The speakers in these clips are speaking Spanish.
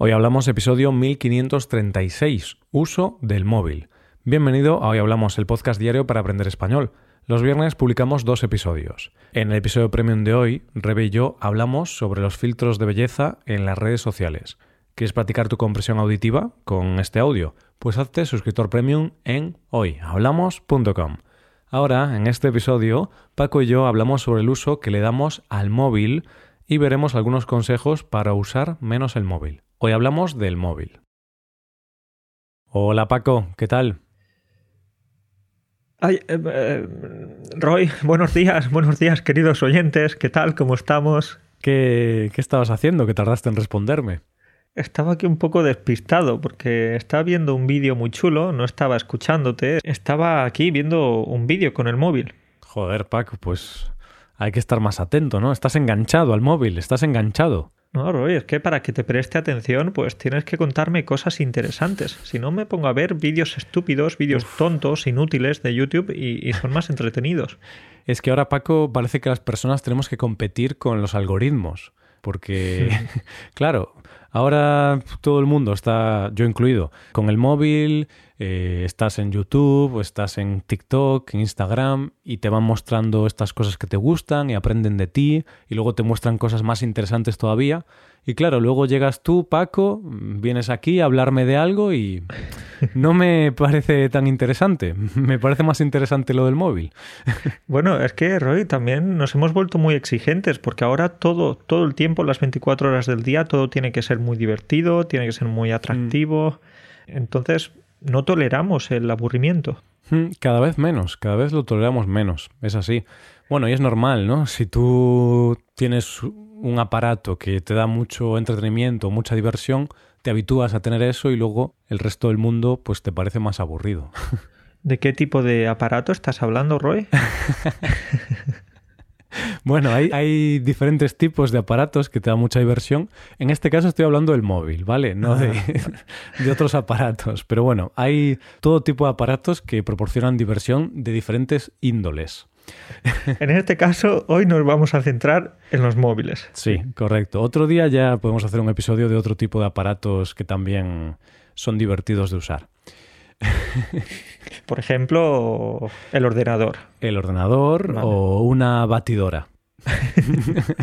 Hoy hablamos episodio 1536, uso del móvil. Bienvenido a Hoy Hablamos, el podcast diario para aprender español. Los viernes publicamos dos episodios. En el episodio premium de hoy, Rebe y yo hablamos sobre los filtros de belleza en las redes sociales. ¿Quieres practicar tu compresión auditiva con este audio? Pues hazte suscriptor premium en hoyhablamos.com. Ahora, en este episodio, Paco y yo hablamos sobre el uso que le damos al móvil y veremos algunos consejos para usar menos el móvil. Hoy hablamos del móvil. Hola Paco, ¿qué tal? Ay, eh, eh, Roy, buenos días, buenos días queridos oyentes, ¿qué tal? ¿Cómo estamos? ¿Qué, ¿Qué estabas haciendo que tardaste en responderme? Estaba aquí un poco despistado porque estaba viendo un vídeo muy chulo, no estaba escuchándote, estaba aquí viendo un vídeo con el móvil. Joder, Paco, pues hay que estar más atento, ¿no? Estás enganchado al móvil, estás enganchado. No, Roy, es que para que te preste atención, pues tienes que contarme cosas interesantes. Si no, me pongo a ver vídeos estúpidos, vídeos tontos, inútiles de YouTube y, y son más entretenidos. Es que ahora, Paco, parece que las personas tenemos que competir con los algoritmos. Porque, claro, ahora todo el mundo está, yo incluido, con el móvil, eh, estás en YouTube, estás en TikTok, en Instagram, y te van mostrando estas cosas que te gustan y aprenden de ti, y luego te muestran cosas más interesantes todavía. Y claro, luego llegas tú, Paco, vienes aquí a hablarme de algo y no me parece tan interesante. Me parece más interesante lo del móvil. Bueno, es que, Roy, también nos hemos vuelto muy exigentes porque ahora todo, todo el tiempo, las 24 horas del día, todo tiene que ser muy divertido, tiene que ser muy atractivo. Entonces, no toleramos el aburrimiento. Mm, Cada vez menos, cada vez lo toleramos menos, es así. Bueno, y es normal, ¿no? Si tú tienes un aparato que te da mucho entretenimiento, mucha diversión, te habitúas a tener eso y luego el resto del mundo pues te parece más aburrido. ¿De qué tipo de aparato estás hablando, Roy? Bueno, hay, hay, diferentes tipos de aparatos que te dan mucha diversión. En este caso estoy hablando del móvil, ¿vale? No de, de, otros aparatos. Pero bueno, hay todo tipo de aparatos que proporcionan diversión de diferentes índoles. En este caso, hoy nos vamos a centrar en los móviles. Sí, correcto. Otro día ya podemos hacer un episodio de otro tipo de aparatos que también son divertidos de usar. Por ejemplo, el ordenador. El ordenador vale. o una batidora.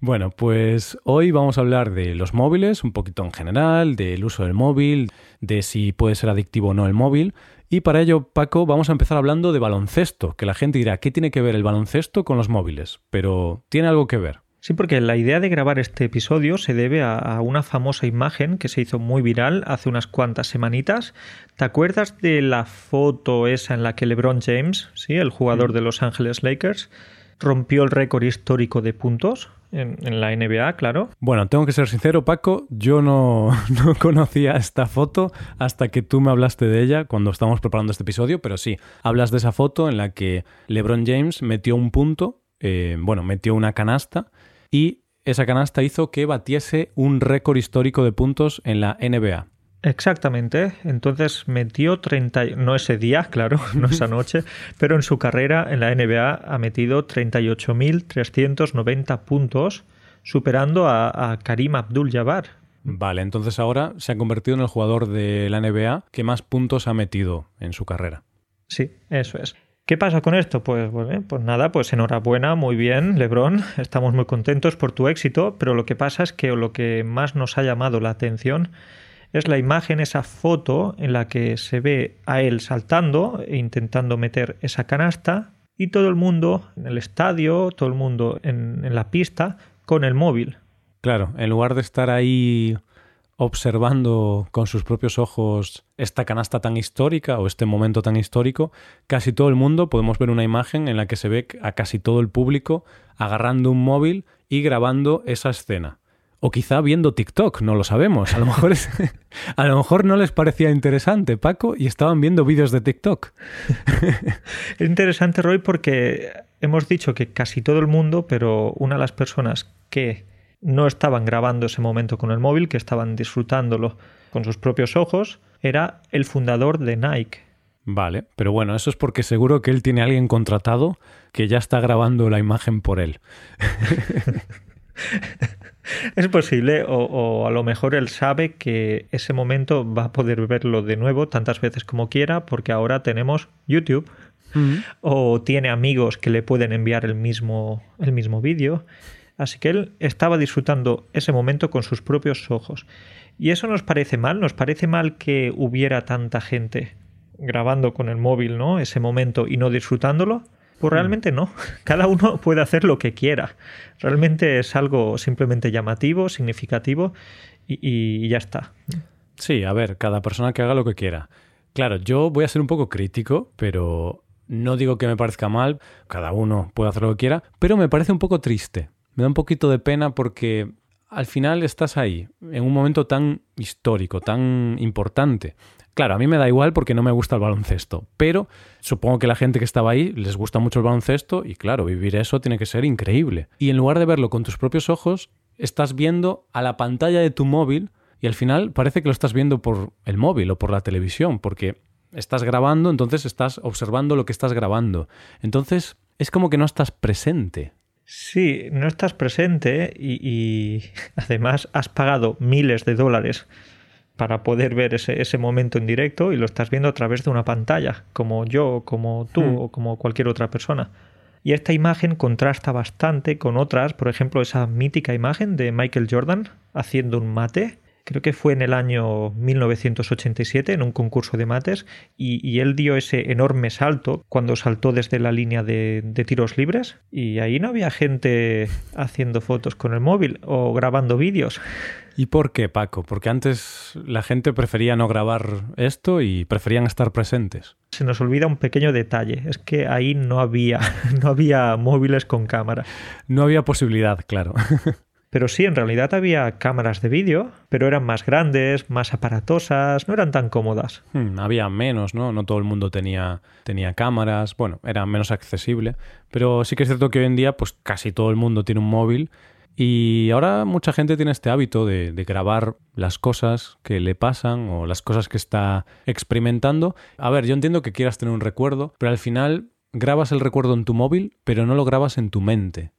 bueno, pues hoy vamos a hablar de los móviles, un poquito en general, del uso del móvil, de si puede ser adictivo o no el móvil. Y para ello, Paco, vamos a empezar hablando de baloncesto, que la gente dirá, ¿qué tiene que ver el baloncesto con los móviles? Pero tiene algo que ver. Sí, porque la idea de grabar este episodio se debe a, a, una famosa imagen que se hizo muy viral hace unas cuantas semanitas. ¿Te acuerdas de la foto esa en la que LeBron James, sí, el jugador de Los Ángeles Lakers, rompió el récord histórico de puntos en, la NBA, claro? Bueno, tengo que ser sincero, Paco, yo no, no conocía esta foto hasta que tú me hablaste de ella cuando estábamos preparando este episodio, pero sí, hablas de esa foto en la que LeBron James metió un punto, eh, bueno, metió una canasta y esa canasta hizo que batiese un récord histórico de puntos en la NBA. Exactamente. Entonces metió 30, no ese día, claro, no esa noche, pero en su carrera en la NBA ha metido 38.390 puntos, superando a, a Karim Abdul-Jabbar. Vale, entonces ahora se ha convertido en el jugador de la NBA que más puntos ha metido en su carrera. Sí, eso es. ¿Qué pasa con esto? Pues, bueno, pues nada, pues enhorabuena, muy bien, Lebron, estamos muy contentos por tu éxito, pero lo que pasa es que lo que más nos ha llamado la atención es la imagen, esa foto en la que se ve a él saltando e intentando meter esa canasta y todo el mundo en el estadio, todo el mundo en, la pista con el móvil. Claro, en lugar de estar ahí observando con sus propios ojos esta canasta tan histórica o este momento tan histórico, casi todo el mundo podemos ver una imagen en la que se ve a casi todo el público agarrando un móvil y grabando esa escena. O quizá viendo TikTok, no lo sabemos. A lo mejor, es, a lo mejor no les parecía interesante, Paco, y estaban viendo vídeos de TikTok. es interesante, Roy, porque hemos dicho que casi todo el mundo, pero una de las personas que no estaban grabando ese momento con el móvil, que estaban disfrutándolo con sus propios ojos, era el fundador de Nike. Vale, pero bueno, eso es porque seguro que él tiene a alguien contratado que ya está grabando la imagen por él. Es posible, o, a lo mejor él sabe que ese momento va a poder verlo de nuevo tantas veces como quiera, porque ahora tenemos YouTube, o tiene amigos que le pueden enviar el mismo, el mismo vídeo. Así que él estaba disfrutando ese momento con sus propios ojos. Y eso nos parece mal, nos parece mal que hubiera tanta gente grabando con el móvil, ¿no? Ese momento y no disfrutándolo. Pues mm. realmente no. Cada uno puede hacer lo que quiera. Realmente es algo simplemente llamativo, significativo y, ya está. Sí, a ver, cada persona que haga lo que quiera. Claro, yo voy a ser un poco crítico, pero no digo que me parezca mal, cada uno puede hacer lo que quiera, pero me parece un poco triste. Me da un poquito de pena porque al final estás ahí, en un momento tan histórico, tan importante. Claro, a mí me da igual porque no me gusta el baloncesto, pero supongo que la gente que estaba ahí les gusta mucho el baloncesto y claro, vivir eso tiene que ser increíble. Y en lugar de verlo con tus propios ojos, estás viendo a la pantalla de tu móvil y al final parece que lo estás viendo por el móvil o por la televisión, porque estás grabando, entonces estás observando lo que estás grabando. Entonces es como que no estás presente. Sí, no estás presente y, y además has pagado miles de dólares para poder ver ese, ese, momento en directo y lo estás viendo a través de una pantalla, como yo, como tú hmm. o como cualquier otra persona. Y esta imagen contrasta bastante con otras, por ejemplo, esa mítica imagen de Michael Jordan haciendo un mate creo que fue en el año 1987 en un concurso de mates y, él dio ese enorme salto cuando saltó desde la línea de, tiros libres y ahí no había gente haciendo fotos con el móvil o grabando vídeos. ¿Y por qué, Paco? Porque antes la gente prefería no grabar esto y preferían estar presentes. Se nos olvida un pequeño detalle, es que ahí no había, no había móviles con cámara. No había posibilidad, claro. Pero sí, en realidad había cámaras de vídeo, pero eran más grandes, más aparatosas, no eran tan cómodas. Hmm, había menos, ¿no? No todo el mundo tenía, tenía cámaras, bueno, era menos accesible. Pero sí que es cierto que hoy en día, pues casi todo el mundo tiene un móvil. Y ahora mucha gente tiene este hábito de, de, grabar las cosas que le pasan o las cosas que está experimentando. A ver, yo entiendo que quieras tener un recuerdo, pero al final grabas el recuerdo en tu móvil, pero no lo grabas en tu mente.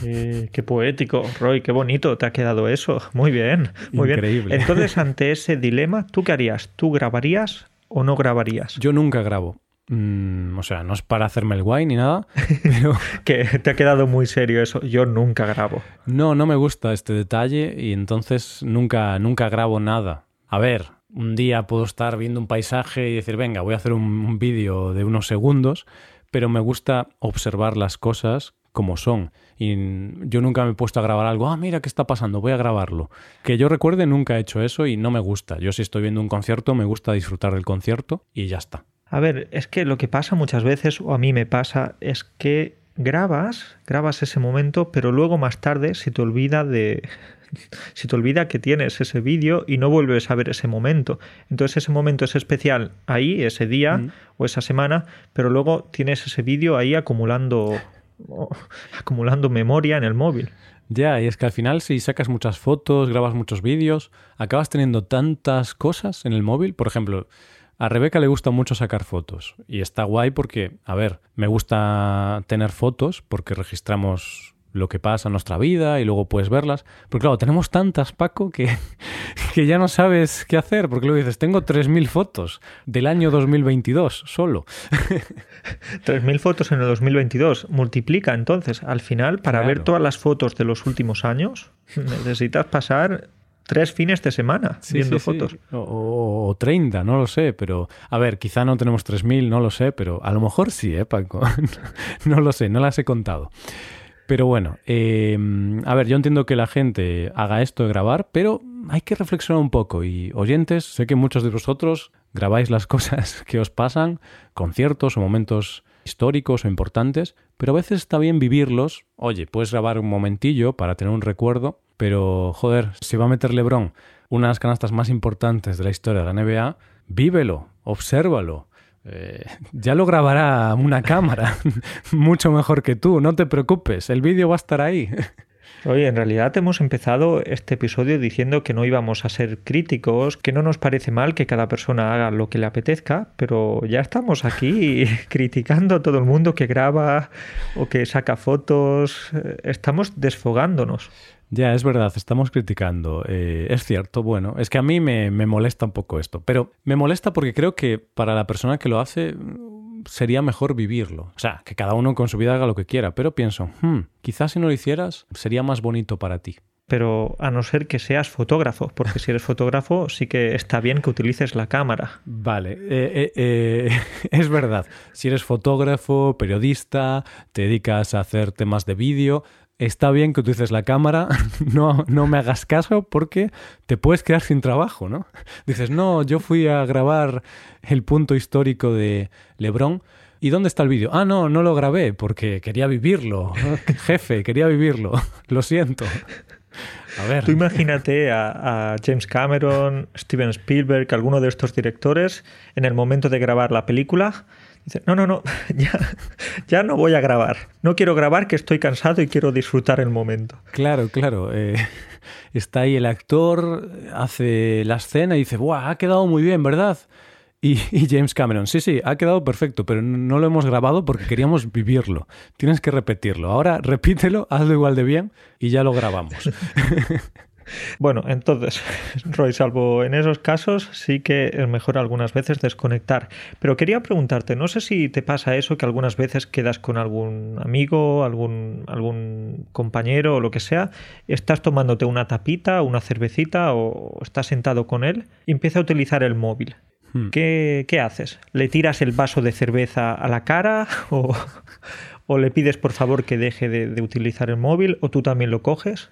Qué, poético, Roy, qué bonito te ha quedado eso. Muy bien, muy Increíble. Entonces, ante ese dilema, ¿tú qué harías? ¿Tú grabarías o no grabarías? Yo nunca grabo. Mm, o sea, no es para hacerme el guay ni nada, pero... que te ha quedado muy serio eso. Yo nunca grabo. No, no me gusta este detalle y entonces nunca, nunca grabo nada. A ver, un día puedo estar viendo un paisaje y decir, venga, voy a hacer un vídeo de unos segundos, pero me gusta observar las cosas como son. Y yo nunca me he puesto a grabar algo, ah, mira qué está pasando, voy a grabarlo. Que yo recuerde, nunca he hecho eso y no me gusta. Yo si estoy viendo un concierto, me gusta disfrutar del concierto y ya está. A ver, es que lo que pasa muchas veces, o a mí me pasa, es que grabas, grabas ese momento, pero luego más tarde se te olvida de, se te olvida que tienes ese vídeo y no vuelves a ver ese momento. Entonces ese momento es especial ahí, ese día mm. o esa semana, pero luego tienes ese vídeo ahí acumulando acumulando memoria en el móvil. Ya, y es que al final si sacas muchas fotos, grabas muchos vídeos, acabas teniendo tantas cosas en el móvil. Por ejemplo, a Rebeca le gusta mucho sacar fotos y está guay porque, a ver, me gusta tener fotos porque registramos lo que pasa en nuestra vida y luego puedes verlas. Pero claro, tenemos tantas, Paco, que, que ya no sabes qué hacer, porque luego dices, tengo 3.000 fotos del año 2022 solo. 3.000 fotos en el 2022. Multiplica entonces, al final, para ver todas las fotos de los últimos años, necesitas pasar tres fines de semana viendo fotos. O, o, 30, no lo sé, pero a ver, quizá no tenemos 3.000, no lo sé, pero a lo mejor sí, ¿eh, Paco? no lo sé, no las he contado. Pero bueno, em, a ver, yo entiendo que la gente haga esto de grabar, pero hay que reflexionar un poco. Y oyentes, sé que muchos de vosotros grabáis las cosas que os pasan, conciertos o momentos históricos o importantes, pero a veces está bien vivirlos. Oye, puedes grabar un momentillo para tener un recuerdo, pero joder, si va a meter Lebron una de las canastas más importantes de la historia de la NBA, vívelo, obsérvalo, eh, ya lo grabará una cámara, mucho mejor que tú, no te preocupes, el vídeo va a estar ahí. Oye, en realidad hemos empezado este episodio diciendo que no íbamos a ser críticos, que no nos parece mal que cada persona haga lo que le apetezca, pero ya estamos aquí criticando a todo el mundo que graba o que saca fotos, estamos desfogándonos. Ya, es verdad, estamos criticando. Eh, es cierto, bueno, es que a mí me, me, molesta un poco esto, pero me molesta porque creo que para la persona que lo hace sería mejor vivirlo. O sea, que cada uno con su vida haga lo que quiera, pero pienso, hmm, quizás si no lo hicieras sería más bonito para ti pero a no ser que seas fotógrafo, porque si eres fotógrafo sí que está bien que utilices la cámara. Vale, eh, eh, eh, es verdad. Si eres fotógrafo, periodista, te dedicas a hacer temas de vídeo, está bien que utilices la cámara, no, no me hagas caso porque te puedes quedar sin trabajo, ¿no? Dices, no, yo fui a grabar el punto histórico de Lebrón. ¿Y dónde está el vídeo? Ah, no, no lo grabé porque quería vivirlo. Jefe, quería vivirlo. Lo siento. A ver. Tú imagínate a, James Cameron, Steven Spielberg, alguno de estos directores, en el momento de grabar la película, dice, no, no, no, ya, ya no voy a grabar. No quiero grabar, que estoy cansado y quiero disfrutar el momento. Claro, claro. Eh, está ahí el actor, hace la escena y dice, ¡buah! Ha quedado muy bien, ¿verdad? Y, James Cameron, sí, sí, ha quedado perfecto, pero no lo hemos grabado porque queríamos vivirlo. Tienes que repetirlo. Ahora repítelo, hazlo igual de bien y ya lo grabamos. Bueno, entonces, Roy, salvo en esos casos, sí que es mejor algunas veces desconectar. Pero quería preguntarte, no sé si te pasa eso que algunas veces quedas con algún amigo, algún, algún compañero o lo que sea, estás tomándote una tapita, una cervecita o estás sentado con él y empieza a utilizar el móvil. Hmm. ¿Qué, haces? ¿Le tiras el vaso de cerveza a la cara o, le pides por favor que deje de, utilizar el móvil o tú también lo coges?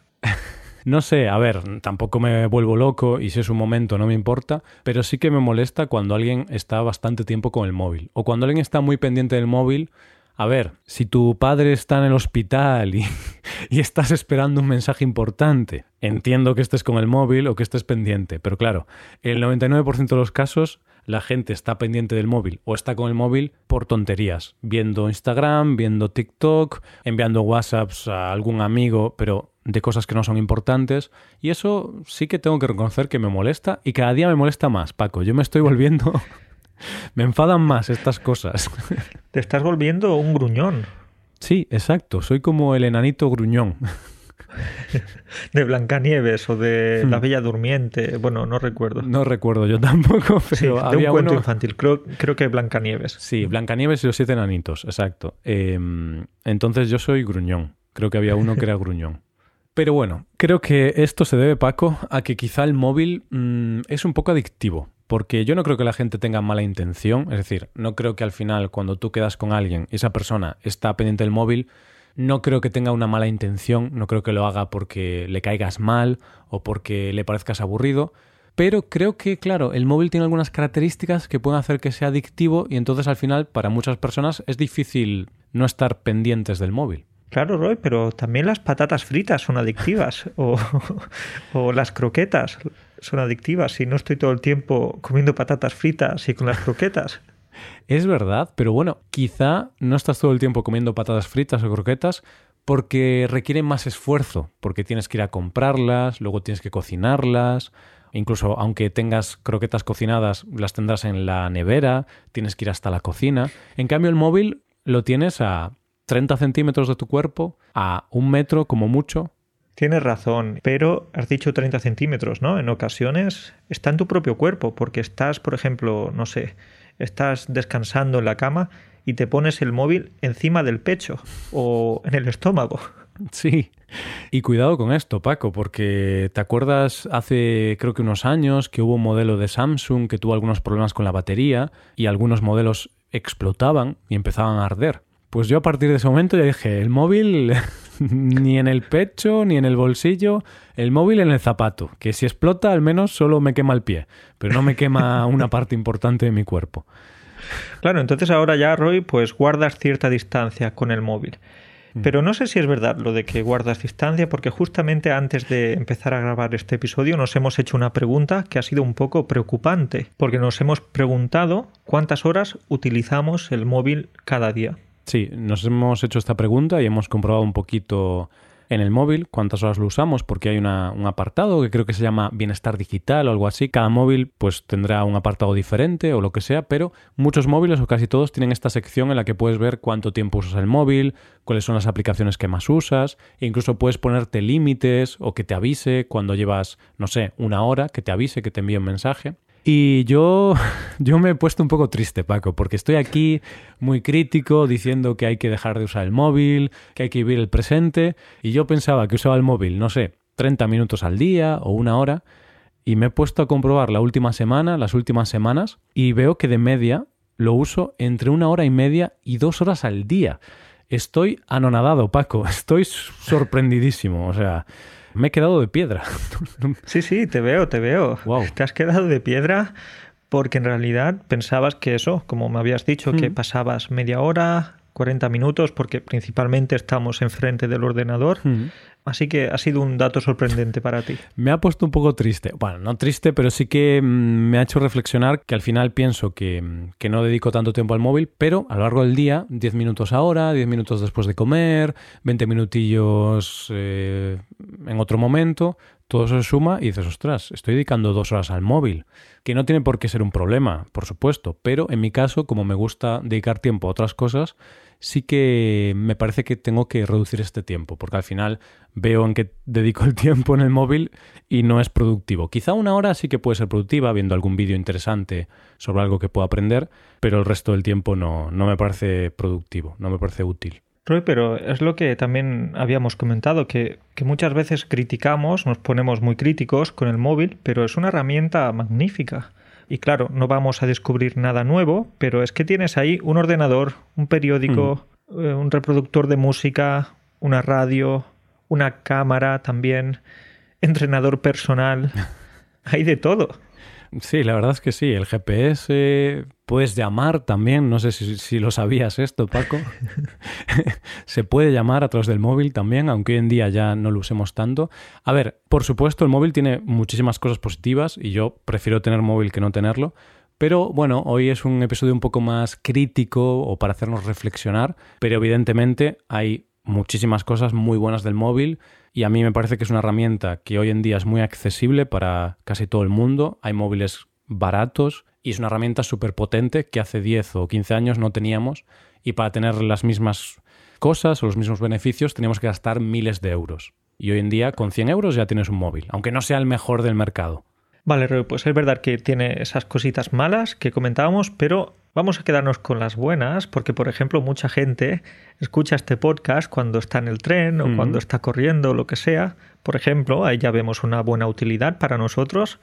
No sé, a ver, tampoco me vuelvo loco y si es un momento no me importa, pero sí que me molesta cuando alguien está bastante tiempo con el móvil o cuando alguien está muy pendiente del móvil. A ver, si tu padre está en el hospital y, estás esperando un mensaje importante, entiendo que estés con el móvil o que estés pendiente, pero claro, el 99% de los casos la gente está pendiente del móvil o está con el móvil por tonterías, viendo Instagram, viendo TikTok, enviando WhatsApps a algún amigo, pero de cosas que no son importantes. Y eso sí que tengo que reconocer que me molesta y cada día me molesta más, Paco. Yo me estoy volviendo... me enfadan más estas cosas. Te estás volviendo un gruñón. Sí, exacto. Soy como el enanito gruñón. de Blancanieves o de La hmm. Bella Durmiente. Bueno, no recuerdo. No recuerdo yo tampoco, pero de un cuento infantil. Creo, creo que Blancanieves. Sí, Blancanieves y los siete enanitos, exacto. Em, entonces yo soy gruñón. Creo que había uno que era gruñón. Pero bueno, creo que esto se debe, Paco, a que quizá el móvil mm, es un poco adictivo. Porque yo no creo que la gente tenga mala intención. Es decir, no creo que al final, cuando tú quedas con alguien y esa persona está pendiente del móvil, no creo que tenga una mala intención, no creo que lo haga porque le caigas mal o porque le parezcas aburrido, pero creo que, claro, el móvil tiene algunas características que pueden hacer que sea adictivo y entonces al final para muchas personas es difícil no estar pendientes del móvil. Claro, Roy, pero también las patatas fritas son adictivas o, las croquetas son adictivas. Si no estoy todo el tiempo comiendo patatas fritas y con las croquetas. Es verdad, pero bueno, quizá no estás todo el tiempo comiendo patatas fritas o croquetas porque requieren más esfuerzo, porque tienes que ir a comprarlas, luego tienes que cocinarlas, incluso aunque tengas croquetas cocinadas, las tendrás en la nevera, tienes que ir hasta la cocina. En cambio, el móvil lo tienes a 30 centímetros de tu cuerpo, a un metro como mucho. Tienes razón, pero has dicho 30 centímetros, ¿no? En ocasiones está en tu propio cuerpo, porque estás, por ejemplo, no sé, estás descansando en la cama y te pones el móvil encima del pecho o en el estómago. Sí. Y cuidado con esto, Paco, porque te acuerdas hace creo que unos años que hubo un modelo de Samsung que tuvo algunos problemas con la batería y algunos modelos explotaban y empezaban a arder. Pues yo a partir de ese momento ya dije, el móvil ni en el pecho, ni en el bolsillo, el móvil en el zapato, que si explota al menos solo me quema el pie, pero no me quema una parte importante de mi cuerpo. Claro, entonces ahora ya, Roy, pues guardas cierta distancia con el móvil. Mm. Pero no sé si es verdad lo de que guardas distancia, porque justamente antes de empezar a grabar este episodio nos hemos hecho una pregunta que ha sido un poco preocupante, porque nos hemos preguntado cuántas horas utilizamos el móvil cada día. Sí, nos hemos hecho esta pregunta y hemos comprobado un poquito en el móvil, cuántas horas lo usamos, porque hay una, un apartado que creo que se llama bienestar digital o algo así. Cada móvil pues tendrá un apartado diferente o lo que sea, pero muchos móviles o casi todos tienen esta sección en la que puedes ver cuánto tiempo usas el móvil, cuáles son las aplicaciones que más usas, e incluso puedes ponerte límites o que te avise cuando llevas, no sé, una hora, que te avise, que te envíe un mensaje. Y yo, yo me he puesto un poco triste, Paco, porque estoy aquí muy crítico diciendo que hay que dejar de usar el móvil, que hay que vivir el presente, y yo pensaba que usaba el móvil, no sé, 30 minutos al día o una hora, y me he puesto a comprobar la última semana, las últimas semanas, y veo que de media lo uso entre una hora y media y dos horas al día. Estoy anonadado, Paco, estoy sorprendidísimo, o sea... Me he quedado de piedra. Sí, sí, te veo, te veo. Te has quedado de piedra porque en realidad pensabas que eso, como me habías dicho, que mm. pasabas media hora, 40 minutos, porque principalmente estamos enfrente del ordenador. Mm. Así que ha sido un dato sorprendente para ti. Me ha puesto un poco triste. Bueno, no triste, pero sí que mm, me ha hecho reflexionar que al final pienso que, que, no dedico tanto tiempo al móvil, pero a lo largo del día, 10 minutos ahora, 10 minutos después de comer, 20 minutillos eh, en otro momento, todo eso se suma y dices, ostras, estoy dedicando dos horas al móvil, que no tiene por qué ser un problema, por supuesto, pero en mi caso, como me gusta dedicar tiempo a otras cosas, sí que me parece que tengo que reducir este tiempo, porque al final veo en que dedico el tiempo en el móvil y no es productivo. Quizá una hora sí que puede ser productiva, viendo algún vídeo interesante sobre algo que puedo aprender, pero el resto del tiempo no, no me parece productivo, no me parece útil. Roy, pero es lo que también habíamos comentado, que, que, muchas veces criticamos, nos ponemos muy críticos con el móvil, pero es una herramienta magnífica. Y claro, no vamos a descubrir nada nuevo, pero es que tienes ahí un ordenador, un periódico, hmm. eh, un reproductor de música, una radio, una cámara también, entrenador personal. hay de todo. Sí, la verdad es que sí. El GPS puedes llamar también. No sé si, lo sabías esto, Paco. Se puede llamar a través del móvil también, aunque hoy en día ya no lo usemos tanto. A ver, por supuesto, el móvil tiene muchísimas cosas positivas y yo prefiero tener móvil que no tenerlo. Pero bueno, hoy es un episodio un poco más crítico o para hacernos reflexionar, pero evidentemente hay muchísimas cosas muy buenas del móvil y a mí me parece que es una herramienta que hoy en día es muy accesible para casi todo el mundo. Hay móviles baratos y es una herramienta súper potente que hace 10 o 15 años no teníamos y para tener las mismas cosas o los mismos beneficios teníamos que gastar miles de euros. Y hoy en día con 100 euros ya tienes un móvil, aunque no sea el mejor del mercado. Vale, pues es verdad que tiene esas cositas malas que comentábamos, pero vamos a quedarnos con las buenas, porque por ejemplo mucha gente escucha este podcast cuando está en el tren o cuando está corriendo o lo que sea. Por ejemplo, ahí ya vemos una buena utilidad para nosotros.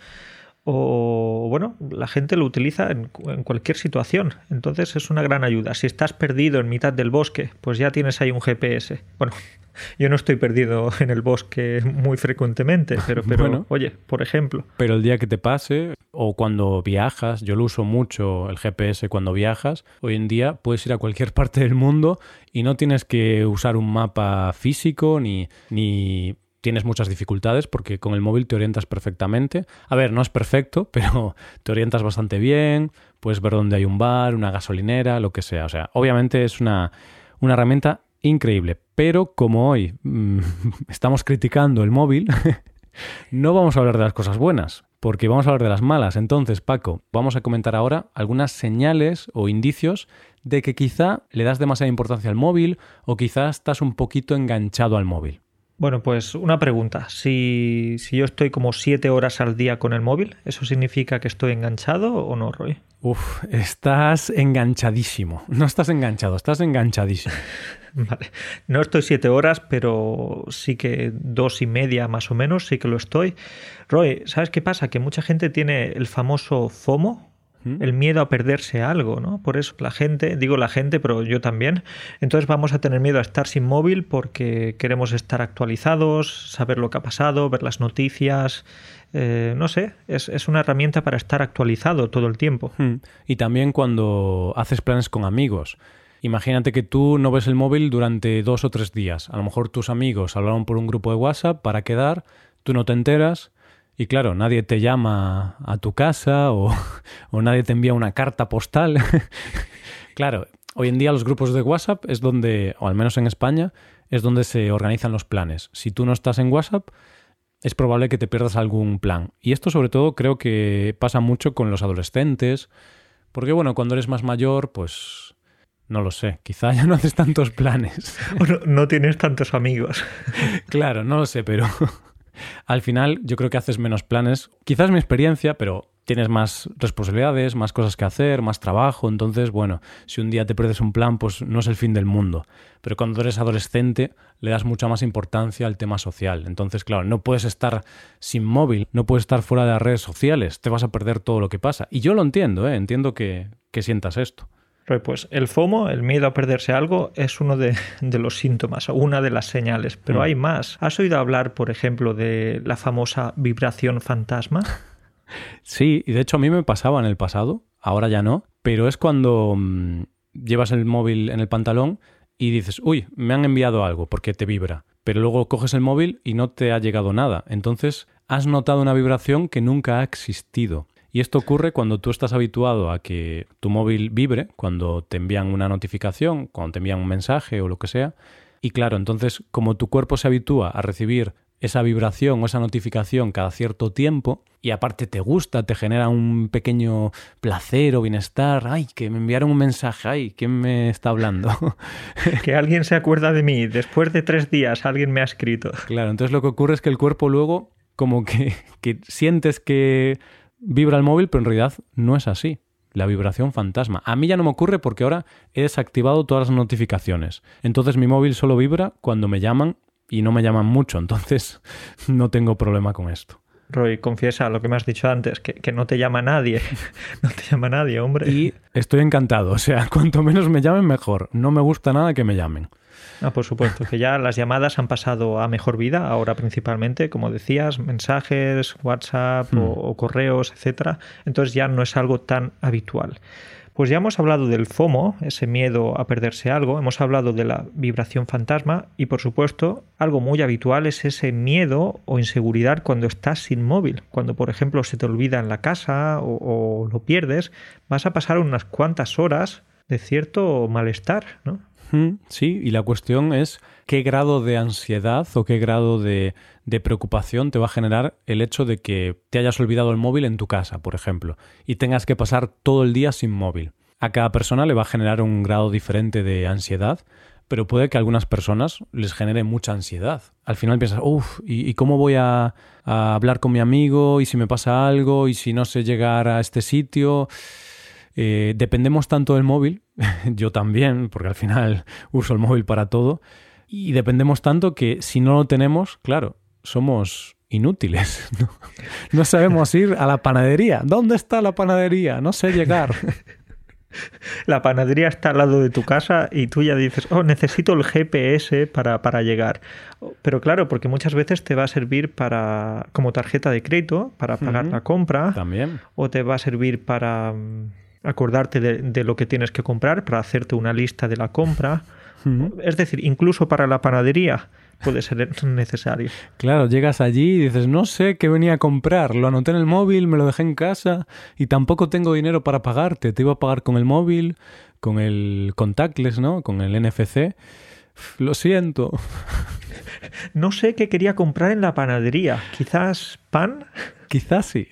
O bueno, la gente lo utiliza en, en cualquier situación. Entonces es una gran ayuda. Si estás perdido en mitad del bosque, pues ya tienes ahí un GPS. Bueno, yo no estoy perdido en el bosque muy frecuentemente, pero, pero oye, por ejemplo. Pero el día que te pase o cuando viajas, yo lo uso mucho el GPS cuando viajas, hoy en día puedes ir a cualquier parte del mundo y no tienes que usar un mapa físico ni, ni tienes muchas dificultades porque con el móvil te orientas perfectamente. A ver, no es perfecto, pero te orientas bastante bien, puedes ver dónde hay un bar, una gasolinera, lo que sea. O sea, obviamente es una, una herramienta increíble. Pero como hoy mm, estamos criticando el móvil, no vamos a hablar de las cosas buenas, porque vamos a hablar de las malas. Entonces, Paco, vamos a comentar ahora algunas señales o indicios de que quizá le das demasiada importancia al móvil o quizá estás un poquito enganchado al móvil. Bueno, pues una pregunta. Si, si, yo estoy como siete horas al día con el móvil, ¿eso significa que estoy enganchado o no, Roy? Uf, estás enganchadísimo. No estás enganchado, estás enganchadísimo. vale. No estoy siete horas, pero sí que dos y media más o menos, sí que lo estoy. Roy, ¿sabes qué pasa? Que mucha gente tiene el famoso FOMO, el miedo a perderse algo, ¿no? Por eso la gente, digo la gente, pero yo también, entonces vamos a tener miedo a estar sin móvil porque queremos estar actualizados, saber lo que ha pasado, ver las noticias, eh, no sé, es, es, una herramienta para estar actualizado todo el tiempo. Y también cuando haces planes con amigos. Imagínate que tú no ves el móvil durante dos o tres días. A lo mejor tus amigos hablaron por un grupo de WhatsApp para quedar, tú no te enteras y claro, nadie te llama a tu casa o, nadie te envía una carta postal. claro, hoy en día los grupos de WhatsApp es donde, o al menos en España, es donde se organizan los planes. Si tú no estás en WhatsApp, es probable que te pierdas algún plan. Y esto sobre todo creo que pasa mucho con los adolescentes, porque bueno, cuando eres más mayor, pues no lo sé, quizá ya no haces tantos planes. no, no tienes tantos amigos. claro, no lo sé, pero al final yo creo que haces menos planes. Quizás mi experiencia, pero tienes más responsabilidades, más cosas que hacer, más trabajo, entonces, bueno, si un día te pierdes un plan, pues no es el fin del mundo. Pero cuando eres adolescente, le das mucha más importancia al tema social. Entonces, claro, no puedes estar sin móvil, no puedes estar fuera de las redes sociales, te vas a perder todo lo que pasa. Y yo lo entiendo, ¿eh? entiendo que, que sientas esto. Pues el FOMO, el miedo a perderse algo, es uno de, de los síntomas, una de las señales, pero mm. hay más. ¿Has oído hablar, por ejemplo, de la famosa vibración fantasma? Sí, y de hecho a mí me pasaba en el pasado, ahora ya no, pero es cuando mm, llevas el móvil en el pantalón y dices, uy, me han enviado algo porque te vibra, pero luego coges el móvil y no te ha llegado nada. Entonces has notado una vibración que nunca ha existido. Y esto ocurre cuando tú estás habituado a que tu móvil vibre, cuando te envían una notificación, cuando te envían un mensaje o lo que sea. Y claro, entonces como tu cuerpo se habitúa a recibir esa vibración o esa notificación cada cierto tiempo y aparte te gusta, te genera un pequeño placer o bienestar, ay, que me enviaron un mensaje, ay, ¿quién me está hablando? que alguien se acuerda de mí, después de tres días alguien me ha escrito. Claro, entonces lo que ocurre es que el cuerpo luego como que, que sientes que vibra el móvil, pero en realidad no es así. La vibración fantasma. A mí ya no me ocurre porque ahora he desactivado todas las notificaciones. Entonces mi móvil solo vibra cuando me llaman y no me llaman mucho, entonces no tengo problema con esto. Roy, confiesa lo que me has dicho antes, que, no te llama nadie. no te llama nadie, hombre. Y estoy encantado. O sea, cuanto menos me llamen, mejor. No me gusta nada que me llamen. Ah, por supuesto, que ya las llamadas han pasado a mejor vida, ahora principalmente, como decías, mensajes, WhatsApp o, hmm. o correos, etcétera. Entonces ya no es algo tan habitual. Pues ya hemos hablado del FOMO, ese miedo a perderse algo, hemos hablado de la vibración fantasma y por supuesto algo muy habitual es ese miedo o inseguridad cuando estás sin móvil. Cuando por ejemplo se te olvida en la casa o, lo pierdes, vas a pasar unas cuantas horas de cierto malestar, ¿no? Sí, y la cuestión es qué grado de ansiedad o qué grado de, preocupación te va a generar el hecho de que te hayas olvidado el móvil en tu casa, por ejemplo, y tengas que pasar todo el día sin móvil. A cada persona le va a generar un grado diferente de ansiedad, pero puede que a algunas personas les genere mucha ansiedad. Al final piensas, uff, ¿y, cómo voy a hablar con mi amigo? ¿Y si me pasa algo? ¿Y si no sé llegar a este sitio? Eh, dependemos tanto del móvil, yo también, porque al final uso el móvil para todo, y dependemos tanto que si no lo tenemos, claro, somos inútiles. No, sabemos ir a la panadería. ¿Dónde está la panadería? No sé llegar. La panadería está al lado de tu casa y tú ya dices, oh, necesito el GPS para, para, llegar. Pero claro, porque muchas veces te va a servir para como tarjeta de crédito, para pagar la compra. También. O te va a servir para mm, acordarte de, lo que tienes que comprar, para hacerte una lista de la compra. Es decir, incluso para la panadería puede ser necesario. Claro, llegas allí y dices, no sé qué venía a comprar, lo anoté en el móvil, me lo dejé en casa y tampoco tengo dinero para pagarte, te iba a pagar con el móvil, con el contactless, ¿no? Con el NFC. Lo siento. No sé qué quería comprar en la panadería. Quizás pan. Quizás sí.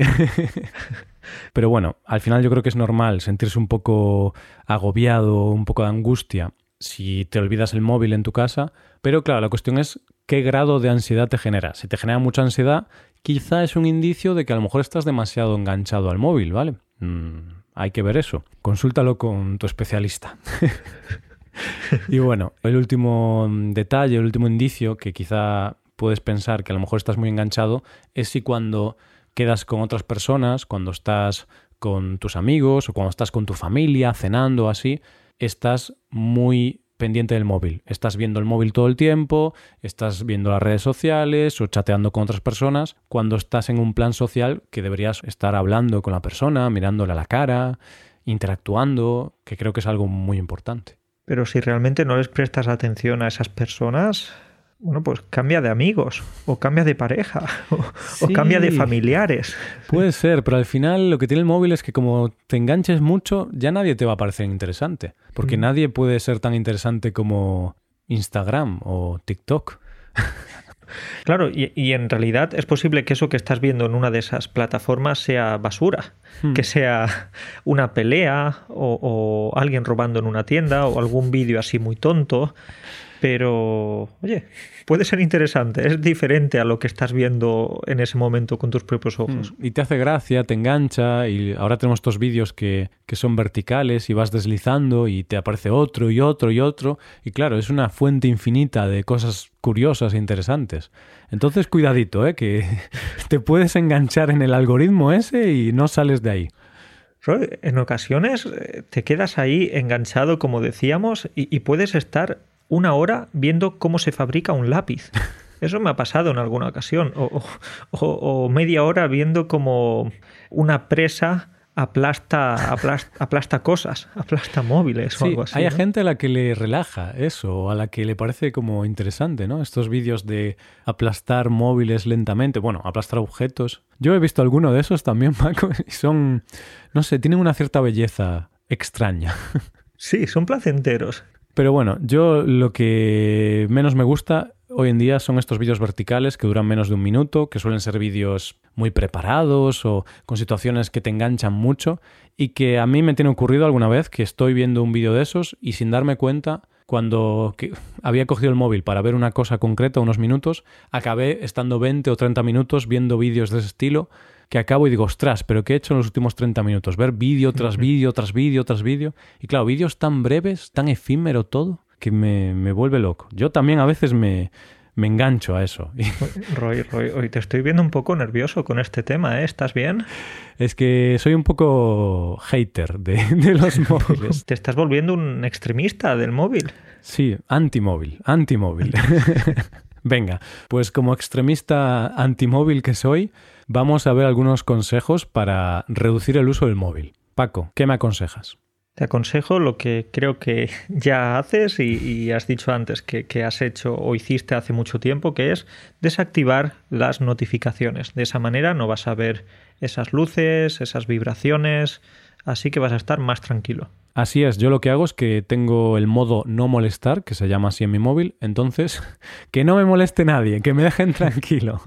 Pero bueno, al final yo creo que es normal sentirse un poco agobiado, un poco de angustia si te olvidas el móvil en tu casa. Pero claro, la cuestión es qué grado de ansiedad te genera. Si te genera mucha ansiedad, quizá es un indicio de que a lo mejor estás demasiado enganchado al móvil, ¿vale? Mm, hay que ver eso. Consúltalo con tu especialista. y bueno, el último detalle, el último indicio que quizá puedes pensar que a lo mejor estás muy enganchado es si cuando quedas con otras personas, cuando estás con tus amigos o cuando estás con tu familia cenando así, estás muy pendiente del móvil. Estás viendo el móvil todo el tiempo, estás viendo las redes sociales o chateando con otras personas, cuando estás en un plan social que deberías estar hablando con la persona, mirándole a la cara, interactuando, que creo que es algo muy importante. Pero si realmente no les prestas atención a esas personas, bueno, pues cambia de amigos, o cambia de pareja, o, cambia de familiares. Puede ser, pero al final lo que tiene el móvil es que como te enganches mucho, ya nadie te va a parecer interesante. Porque mm. nadie puede ser tan interesante como Instagram o TikTok. Claro, y, en realidad es posible que eso que estás viendo en una de esas plataformas sea basura, hmm. que sea una pelea o, alguien robando en una tienda o algún vídeo así muy tonto pero, oye, puede ser interesante, es diferente a lo que estás viendo en ese momento con tus propios ojos. Mm, y te hace gracia, te engancha, y ahora tenemos estos vídeos que, que son verticales y vas deslizando y te aparece otro y otro y otro, y claro, es una fuente infinita de cosas curiosas e interesantes. Entonces, cuidadito, ¿eh? que te puedes enganchar en el algoritmo ese y no sales de ahí. En ocasiones eh, te quedas ahí enganchado, como decíamos, y puedes estar una hora viendo cómo se fabrica un lápiz. Eso me ha pasado en alguna ocasión. O, media hora viendo cómo una presa aplasta, aplasta, cosas, aplasta móviles o algo así. Hay gente a la que le relaja eso, o a la que le parece como interesante, ¿no? Estos vídeos de aplastar móviles lentamente, bueno, aplastar objetos. Yo he visto alguno de esos también, Paco, y son, no sé, tienen una cierta belleza extraña. Sí, son placenteros. Pero bueno, yo lo que menos me gusta hoy en día son estos vídeos verticales que duran menos de un minuto, que suelen ser vídeos muy preparados o con situaciones que te enganchan mucho y que a mí me tiene ocurrido alguna vez que estoy viendo un vídeo de esos y sin darme cuenta cuando había cogido el móvil para ver una cosa concreta unos minutos, acabé estando 20 o 30 minutos viendo vídeos de ese estilo que acabo y digo, ostras, pero ¿qué he hecho en los últimos 30 minutos? Ver vídeo tras vídeo, tras vídeo, tras vídeo. Y claro, vídeos tan breves, tan efímero todo, que me, me vuelve loco. Yo también a veces me, me engancho a eso. Roy, Roy, hoy te estoy viendo un poco nervioso con este tema, ¿eh? ¿Estás bien? Es que soy un poco hater de, de los móviles. ¿Te estás volviendo un extremista del móvil? Sí, antimóvil, antimóvil. Venga, pues como extremista antimóvil que soy, vamos a ver algunos consejos para reducir el uso del móvil. Paco, ¿qué me aconsejas? Te aconsejo lo que creo que ya haces y, has dicho antes que, que, has hecho o hiciste hace mucho tiempo, que es desactivar las notificaciones. De esa manera no vas a ver esas luces, esas vibraciones, así que vas a estar más tranquilo. Así es, yo lo que hago es que tengo el modo no molestar, que se llama así en mi móvil, entonces que no me moleste nadie, que me dejen tranquilo.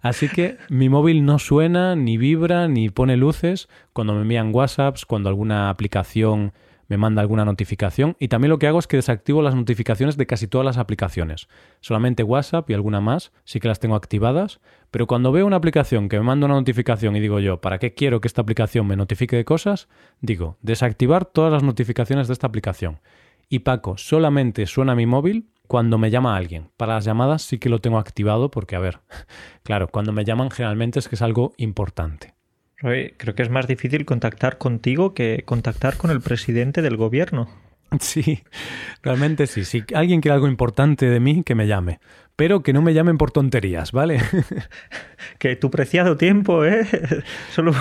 Así que mi móvil no suena, ni vibra, ni pone luces cuando me envían WhatsApps, cuando alguna aplicación me manda alguna notificación y también lo que hago es que desactivo las notificaciones de casi todas las aplicaciones. Solamente WhatsApp y alguna más sí que las tengo activadas, pero cuando veo una aplicación que me manda una notificación y digo yo, ¿para qué quiero que esta aplicación me notifique de cosas? Digo, desactivar todas las notificaciones de esta aplicación. Y Paco, solamente suena mi móvil cuando me llama alguien. Para las llamadas sí que lo tengo activado porque, a ver, claro, cuando me llaman generalmente es que es algo importante creo que es más difícil contactar contigo que contactar con el presidente del gobierno. Sí, realmente sí. Si alguien quiere algo importante de mí, que me llame. Pero que no me llamen por tonterías, ¿vale? que tu preciado tiempo, ¿eh? Solo...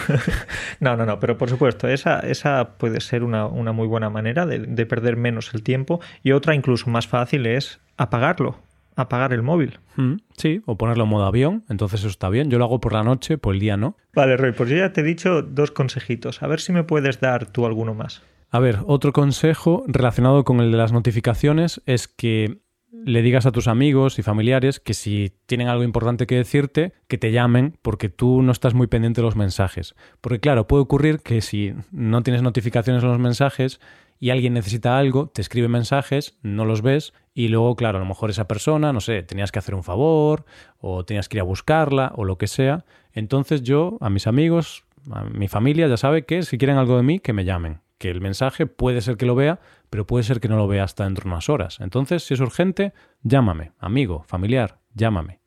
no, no, no, pero por supuesto, esa, esa puede ser una, muy buena manera de, de perder menos el tiempo. Y otra incluso más fácil es apagarlo apagar el móvil. Mm, sí, o ponerlo en modo avión, entonces eso está bien. Yo lo hago por la noche, por el día no. Vale, Roy, pues yo ya te he dicho dos consejitos. A ver si me puedes dar tú alguno más. A ver, otro consejo relacionado con el de las notificaciones es que le digas a tus amigos y familiares que si tienen algo importante que decirte, que te llamen porque tú no estás muy pendiente de los mensajes. Porque claro, puede ocurrir que si no tienes notificaciones en los mensajes y alguien necesita algo, te escribe mensajes, no los ves y luego, claro, a lo mejor esa persona, no sé, tenías que hacer un favor o tenías que ir a buscarla o lo que sea. Entonces yo, a mis amigos, a mi familia, ya sabe que si quieren algo de mí, que me llamen. Que el mensaje puede ser que lo vea, pero puede ser que no lo vea hasta dentro de unas horas. Entonces, si es urgente, llámame, amigo, familiar, llámame.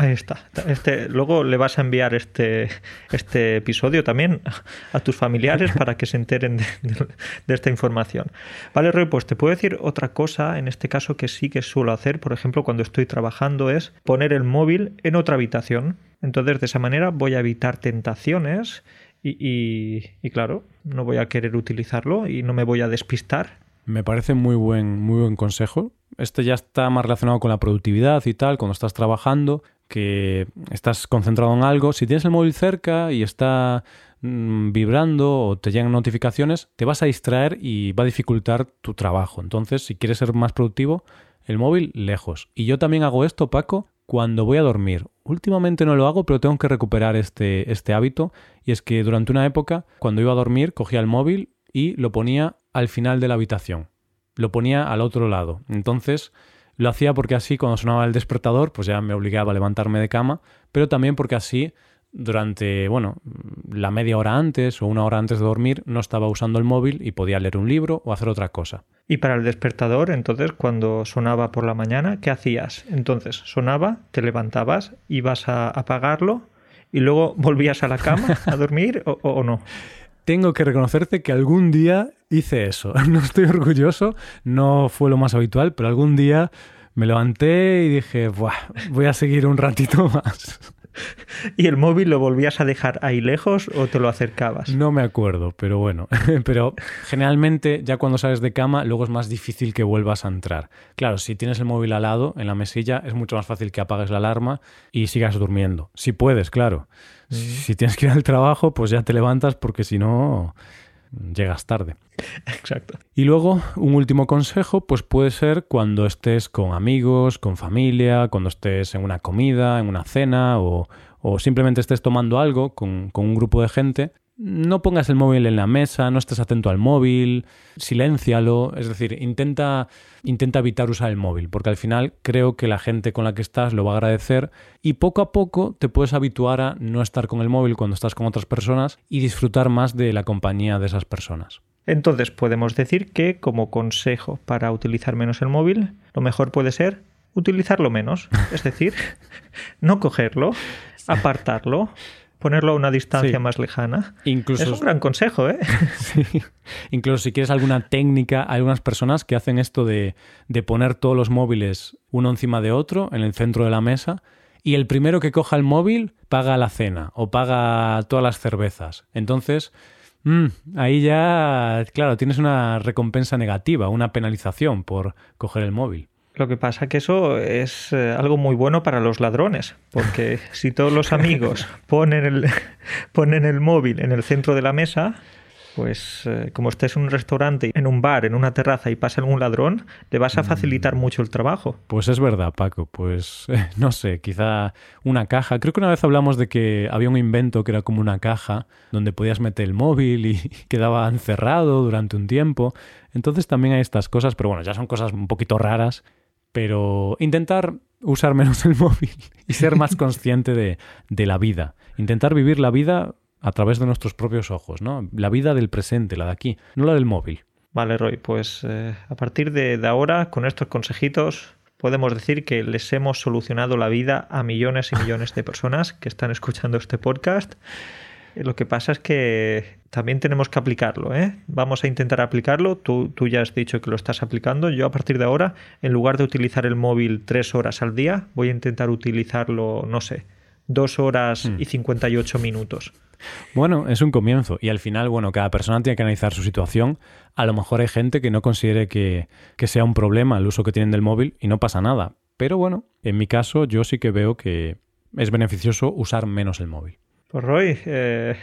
Ahí está. Este, luego le vas a enviar este, este episodio también a tus familiares para que se enteren de, esta información. Vale, Roy, pues te puedo decir otra cosa, en este caso que sí que suelo hacer, por ejemplo, cuando estoy trabajando, es poner el móvil en otra habitación. Entonces, de esa manera voy a evitar tentaciones y, y, claro, no voy a querer utilizarlo y no me voy a despistar. Me parece muy buen, muy buen consejo. Este ya está más relacionado con la productividad y tal, cuando estás trabajando que estás concentrado en algo, si tienes el móvil cerca y está mm, vibrando o te llegan notificaciones, te vas a distraer y va a dificultar tu trabajo. Entonces, si quieres ser más productivo, el móvil lejos. Y yo también hago esto, Paco, cuando voy a dormir. Últimamente no lo hago, pero tengo que recuperar este, este hábito. Y es que durante una época, cuando iba a dormir, cogía el móvil y lo ponía al final de la habitación. Lo ponía al otro lado. Entonces, lo hacía porque así cuando sonaba el despertador, pues ya me obligaba a levantarme de cama, pero también porque así durante, bueno, la media hora antes o una hora antes de dormir no estaba usando el móvil y podía leer un libro o hacer otra cosa. Y para el despertador, entonces, cuando sonaba por la mañana, ¿qué hacías? Entonces, sonaba, te levantabas, ibas a apagarlo y luego volvías a la cama a dormir o, o no. Tengo que reconocerte que algún día hice eso. No estoy orgulloso, no fue lo más habitual, pero algún día me levanté y dije, voy a seguir un ratito más. ¿Y el móvil lo volvías a dejar ahí lejos o te lo acercabas? No me acuerdo, pero bueno. pero generalmente ya cuando sales de cama luego es más difícil que vuelvas a entrar. Claro, si tienes el móvil al lado, en la mesilla, es mucho más fácil que apagues la alarma y sigas durmiendo. Si puedes, claro. Mm. Si tienes que ir al trabajo, pues ya te levantas porque si no llegas tarde. Exacto. Y luego, un último consejo, pues puede ser cuando estés con amigos, con familia, cuando estés en una comida, en una cena o, o simplemente estés tomando algo con, con un grupo de gente, no pongas el móvil en la mesa, no estés atento al móvil, siléncialo, es decir, intenta, intenta evitar usar el móvil, porque al final creo que la gente con la que estás lo va a agradecer y poco a poco te puedes habituar a no estar con el móvil cuando estás con otras personas y disfrutar más de la compañía de esas personas. Entonces podemos decir que como consejo para utilizar menos el móvil, lo mejor puede ser utilizarlo menos, es decir, no cogerlo, apartarlo, ponerlo a una distancia más lejana. Incluso, es un gran consejo, ¿eh? sí. Incluso si quieres alguna técnica, hay algunas personas que hacen esto de, de poner todos los móviles uno encima de otro en el centro de la mesa y el primero que coja el móvil paga la cena o paga todas las cervezas. Entonces, mm, ahí ya, claro, tienes una recompensa negativa, una penalización por coger el móvil. Lo que pasa que eso es eh, algo muy bueno para los ladrones, porque si todos los amigos ponen el, ponen el móvil en el centro de la mesa, pues eh, como estés en un restaurante, en un bar, en una terraza y pasa algún ladrón, le vas a facilitar mm. mucho el trabajo. Pues es verdad, Paco. Pues no sé, quizá una caja. Creo que una vez hablamos de que había un invento que era como una caja donde podías meter el móvil y quedaba encerrado durante un tiempo. Entonces también hay estas cosas, pero bueno, ya son cosas un poquito raras pero intentar usar menos el móvil y ser más consciente de, de, la vida. Intentar vivir la vida a través de nuestros propios ojos, ¿no? La vida del presente, la de aquí, no la del móvil. Vale, Roy, pues eh, a partir de, de ahora, con estos consejitos, podemos decir que les hemos solucionado la vida a millones y millones de personas que están escuchando este podcast. Lo que pasa es que también tenemos que aplicarlo. ¿eh? Vamos a intentar aplicarlo. Tú, tú, ya has dicho que lo estás aplicando. Yo a partir de ahora, en lugar de utilizar el móvil tres horas al día, voy a intentar utilizarlo, no sé, dos horas y 58 hmm. minutos. Bueno, es un comienzo y al final, bueno, cada persona tiene que analizar su situación. A lo mejor hay gente que no considere que, que sea un problema el uso que tienen del móvil y no pasa nada. Pero bueno, en mi caso yo sí que veo que es beneficioso usar menos el móvil. Pues Roy, eh,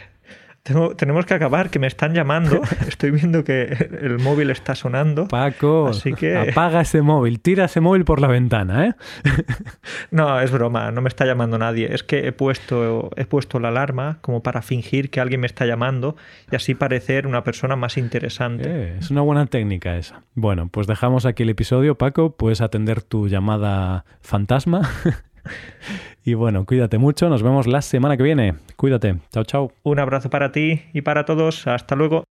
tenemos que acabar, que me están llamando. Estoy viendo que el móvil está sonando. Paco, así que... apaga ese móvil, tira ese móvil por la ventana, ¿eh? no, es broma, no me está llamando nadie. Es que he puesto, he puesto la alarma como para fingir que alguien me está llamando y así parecer una persona más interesante. Eh, es una buena técnica esa. Bueno, pues dejamos aquí el episodio, Paco. Puedes atender tu llamada fantasma. Y bueno, cuídate mucho, nos vemos la semana que viene. Cuídate, chao, chao. Un abrazo para ti y para todos, hasta luego.